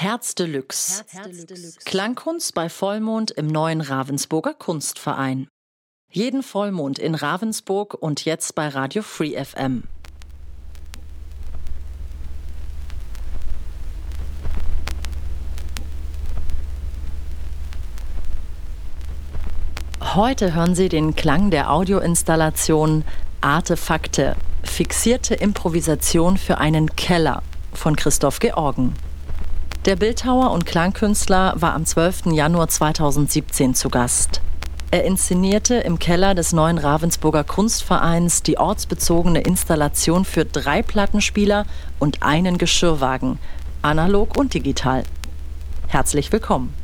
Herz Deluxe. Klangkunst bei Vollmond im neuen Ravensburger Kunstverein. Jeden Vollmond in Ravensburg und jetzt bei Radio Free FM. Heute hören Sie den Klang der Audioinstallation Artefakte, fixierte Improvisation für einen Keller von Christoph Georgen. Der Bildhauer und Klangkünstler war am 12. Januar 2017 zu Gast. Er inszenierte im Keller des neuen Ravensburger Kunstvereins die ortsbezogene Installation für drei Plattenspieler und einen Geschirrwagen, analog und digital. Herzlich willkommen.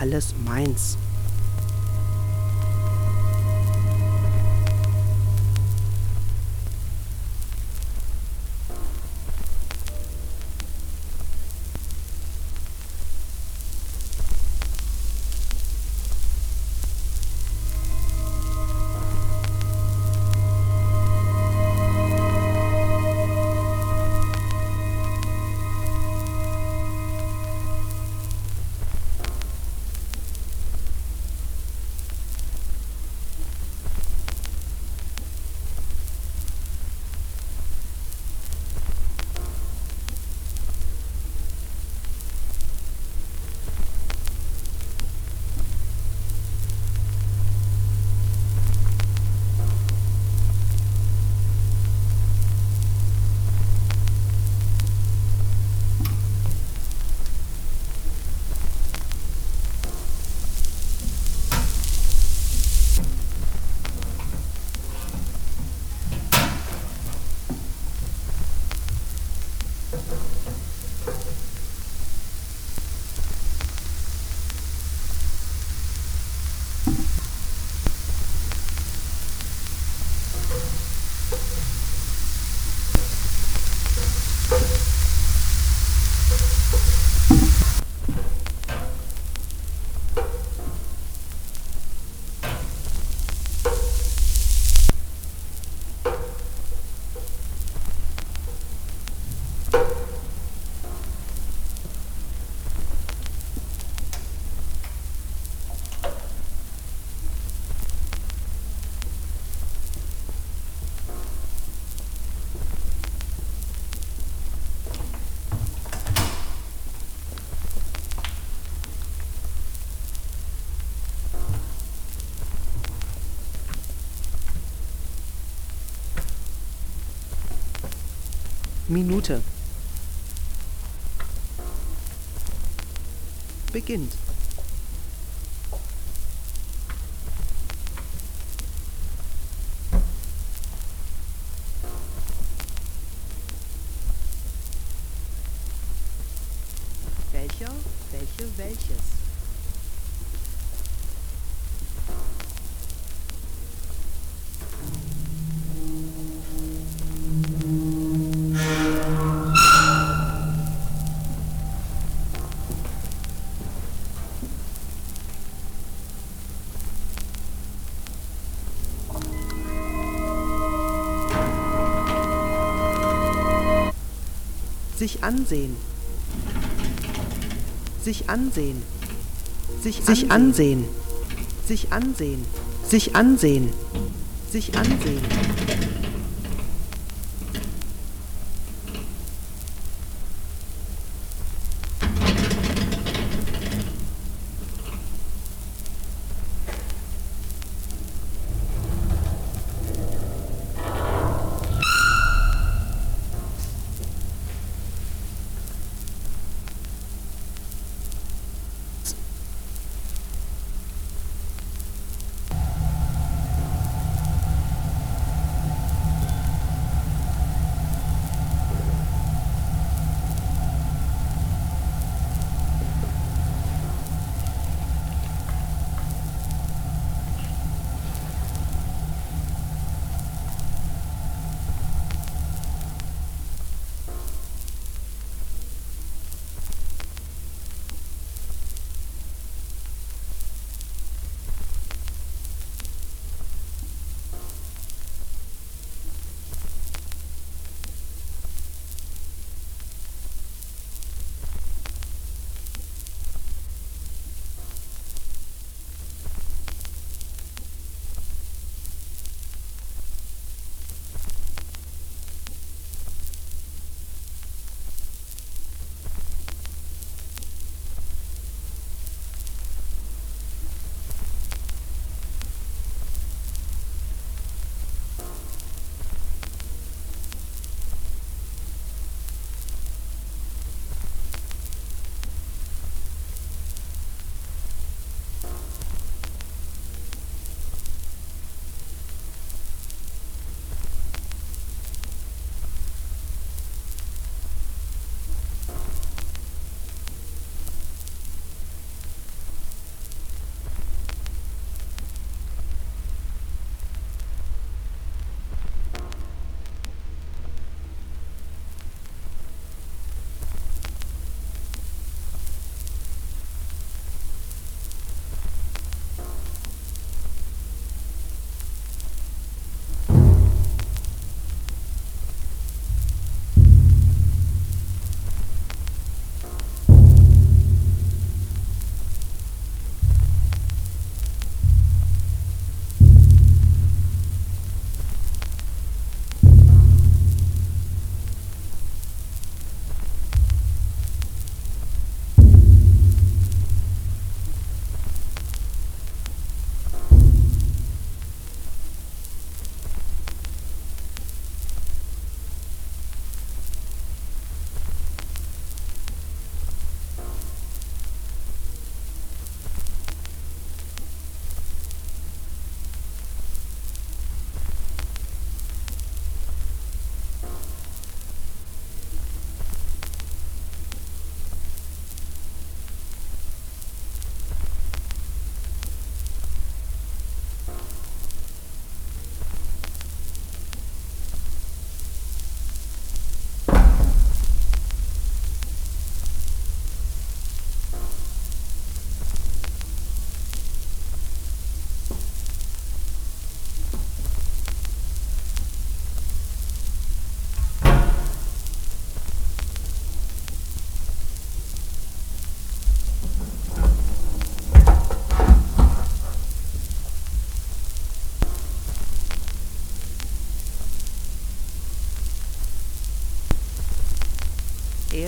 Alles meins. Minute. Beginnt. Sich ansehen. Sich ansehen. Sich, sich ansehen. Sich ansehen. Sich ansehen. Sich ansehen.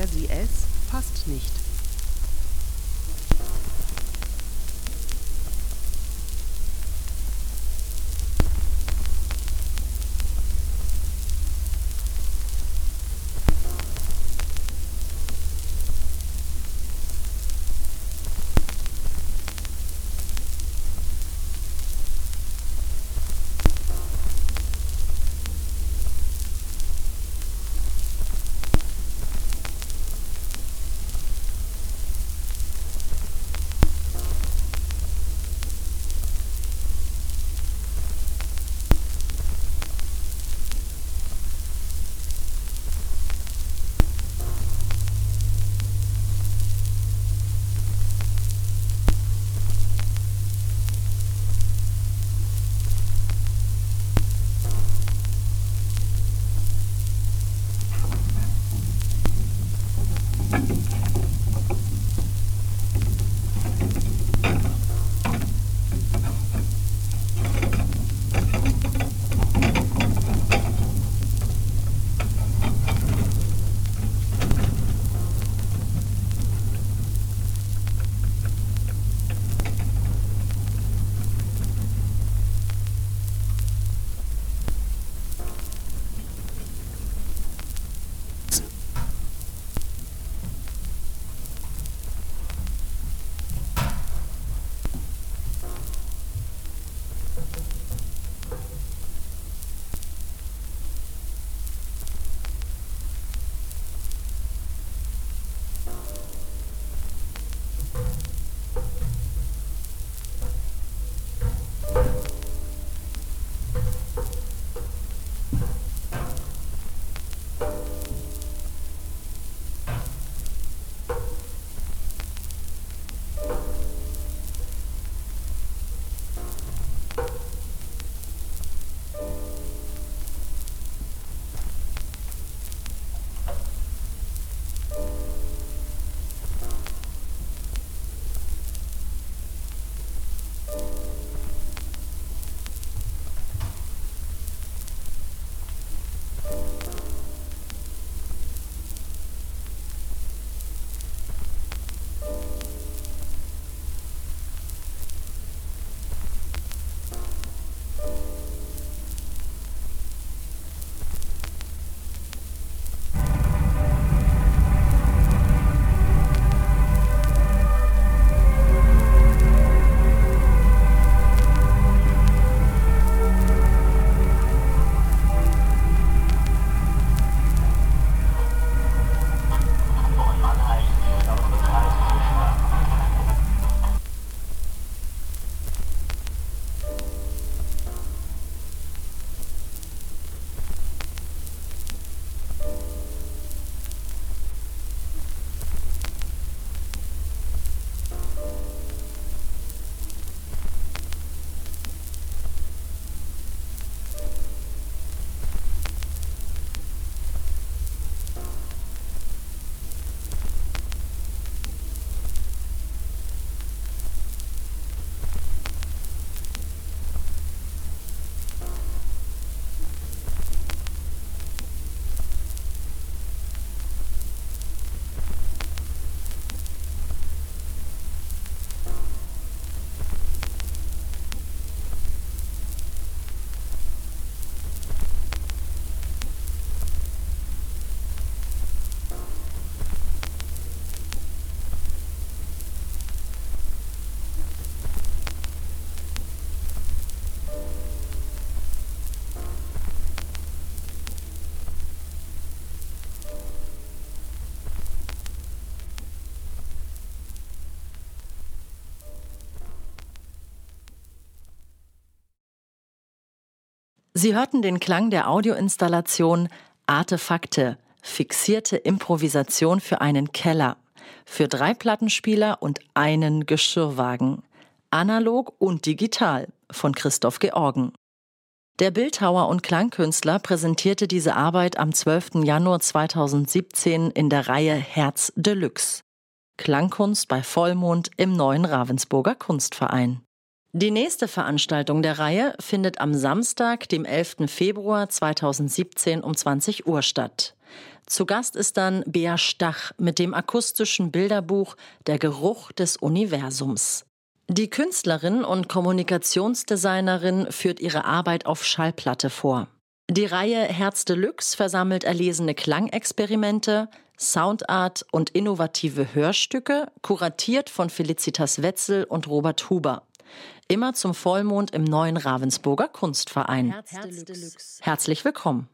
Er, sie, es passt nicht. Sie hörten den Klang der Audioinstallation Artefakte, fixierte Improvisation für einen Keller, für drei Plattenspieler und einen Geschirrwagen, analog und digital von Christoph Georgen. Der Bildhauer und Klangkünstler präsentierte diese Arbeit am 12. Januar 2017 in der Reihe Herz Deluxe. Klangkunst bei Vollmond im neuen Ravensburger Kunstverein. Die nächste Veranstaltung der Reihe findet am Samstag, dem 11. Februar 2017 um 20 Uhr statt. Zu Gast ist dann Bea Stach mit dem akustischen Bilderbuch Der Geruch des Universums. Die Künstlerin und Kommunikationsdesignerin führt ihre Arbeit auf Schallplatte vor. Die Reihe Herz Deluxe versammelt erlesene Klangexperimente, Soundart und innovative Hörstücke, kuratiert von Felicitas Wetzel und Robert Huber. Immer zum Vollmond im neuen Ravensburger Kunstverein. Herz Herzlich willkommen.